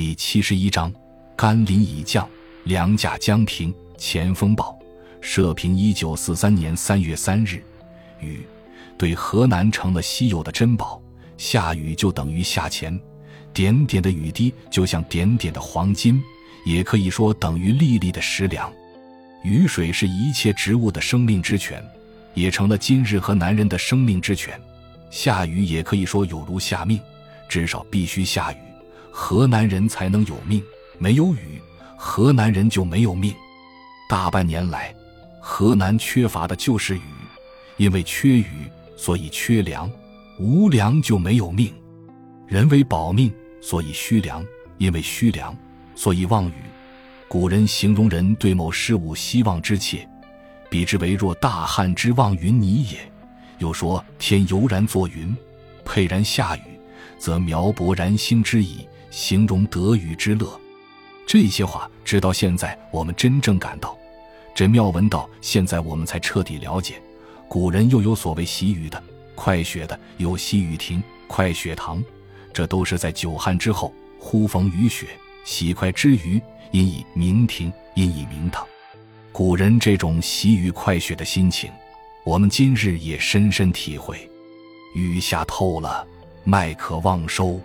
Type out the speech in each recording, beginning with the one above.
第七十一章，甘霖已降，粮价将平。前锋报，社评：一九四三年三月三日，雨对河南成了稀有的珍宝，下雨就等于下钱，点点的雨滴就像点点的黄金，也可以说等于粒粒的食粮。雨水是一切植物的生命之泉，也成了今日河南人的生命之泉。下雨也可以说有如下命，至少必须下雨。河南人才能有命，没有雨，河南人就没有命。大半年来，河南缺乏的就是雨，因为缺雨，所以缺粮，无粮就没有命。人为保命，所以需粮，因为需粮，所以望雨。古人形容人对某事物希望之切，比之为若大旱之望云霓也。又说天悠然作云，沛然下雨，则苗勃然兴之矣。形容得雨之乐，这些话直到现在我们真正感到，这妙文到现在我们才彻底了解。古人又有所谓喜雨的、快雪的，有喜雨亭、快雪堂，这都是在久旱之后忽逢雨雪，喜快之余，因以名亭，因以名堂。古人这种喜雨快雪的心情，我们今日也深深体会。雨下透了，麦可望收。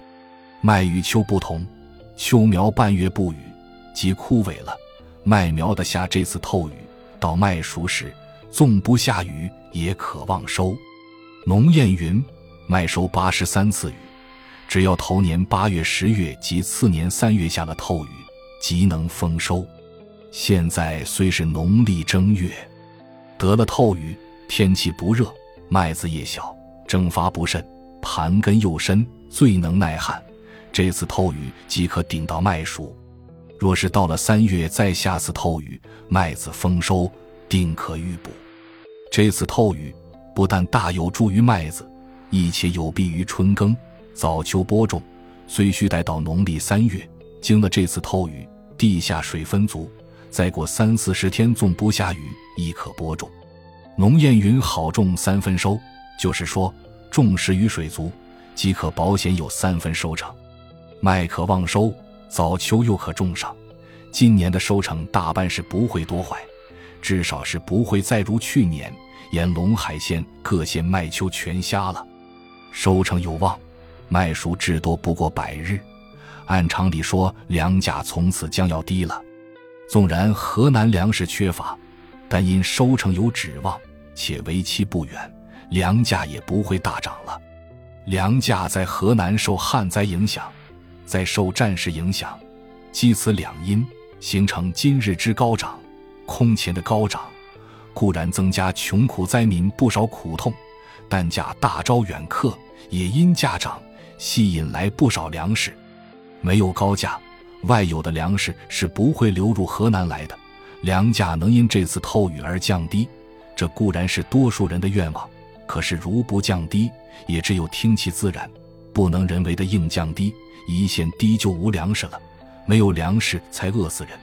麦与秋不同，秋苗半月不雨，即枯萎了。麦苗的下这次透雨，到麦熟时，纵不下雨，也可望收。农谚云：麦收八十三次雨，只要头年八月、十月及次年三月下了透雨，即能丰收。现在虽是农历正月，得了透雨，天气不热，麦子叶小，蒸发不甚，盘根又深，最能耐旱。这次透雨即可顶到麦熟，若是到了三月再下次透雨，麦子丰收定可预补。这次透雨不但大有助于麦子，亦且有弊于春耕、早秋播种。虽需待到农历三月，经了这次透雨，地下水分足，再过三四十天纵不下雨，亦可播种。农谚云：“好种三分收”，就是说种时雨水足，即可保险有三分收成。麦可望收，早秋又可种上。今年的收成大半是不会多坏，至少是不会再如去年，沿陇海县各县麦秋全瞎了。收成有望，麦熟至多不过百日。按常理说，粮价从此将要低了。纵然河南粮食缺乏，但因收成有指望，且为期不远，粮价也不会大涨了。粮价在河南受旱灾影响。在受战事影响，积此两因，形成今日之高涨。空前的高涨，固然增加穷苦灾民不少苦痛，但价大招远客，也因价涨，吸引来不少粮食。没有高价，外有的粮食是不会流入河南来的。粮价能因这次透雨而降低，这固然是多数人的愿望。可是如不降低，也只有听其自然，不能人为的硬降低。一线低就无粮食了，没有粮食才饿死人。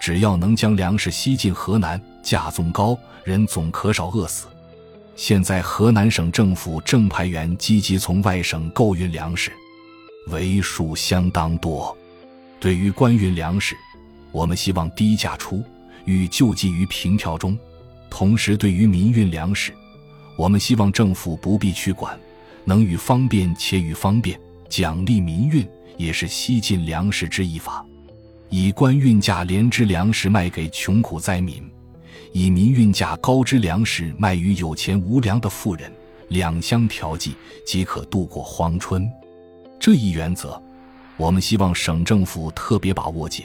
只要能将粮食吸进河南，价纵高，人总可少饿死。现在河南省政府正派员积极从外省购运粮食，为数相当多。对于官运粮食，我们希望低价出，与救济于平票中；同时，对于民运粮食，我们希望政府不必去管，能与方便且与方便，奖励民运。也是西晋粮食之一法，以官运价廉之粮食卖给穷苦灾民，以民运价高之粮食卖于有钱无粮的富人，两相调剂即可度过荒春。这一原则，我们希望省政府特别把握紧，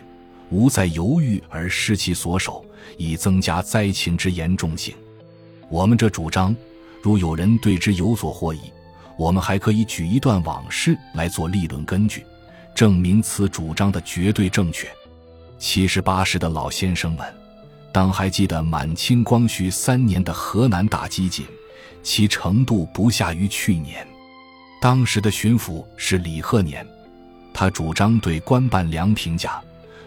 无再犹豫而失其所守，以增加灾情之严重性。我们这主张，如有人对之有所获益，我们还可以举一段往事来做立论根据。证明此主张的绝对正确。七十八十的老先生们，当还记得满清光绪三年的河南大饥馑，其程度不下于去年。当时的巡抚是李鹤年，他主张对官办粮平价，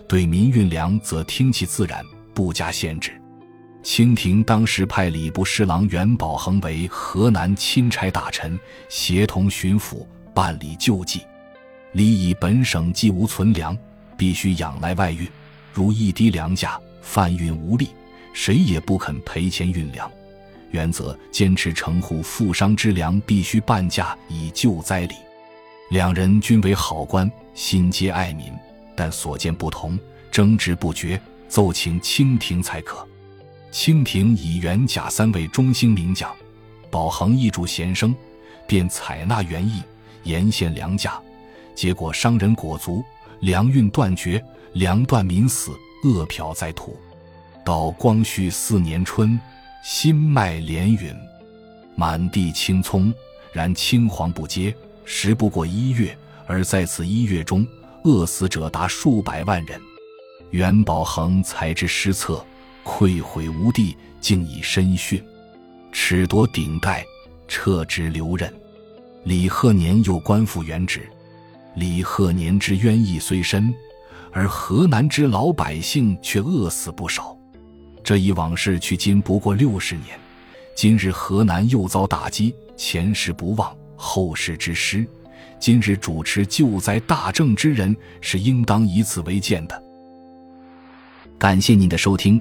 对民运粮则听其自然，不加限制。清廷当时派礼部侍郎袁宝恒为河南钦差大臣，协同巡抚办理救济。李以本省既无存粮，必须仰赖外运，如一滴粮价贩运无力，谁也不肯赔钱运粮。原则坚持城户富商之粮必须半价以救灾礼。两人均为好官，心皆爱民，但所见不同，争执不决，奏请清廷才可。清廷以元甲三位中兴名将，宝恒一主贤生，便采纳原意，沿线粮价。结果商人裹足，粮运断绝，粮断民死，饿殍在土。到光绪四年春。新麦连云，满地青葱，然青黄不接。时不过一月，而在此一月中，饿死者达数百万人。元宝恒才知失策，溃毁无地，竟以身殉。褫夺顶戴，撤职留任。李鹤年又官复原职。李鹤年之冤意虽深，而河南之老百姓却饿死不少。这一往事距今不过六十年，今日河南又遭打击，前事不忘，后事之师。今日主持救灾大政之人是应当以此为鉴的。感谢您的收听，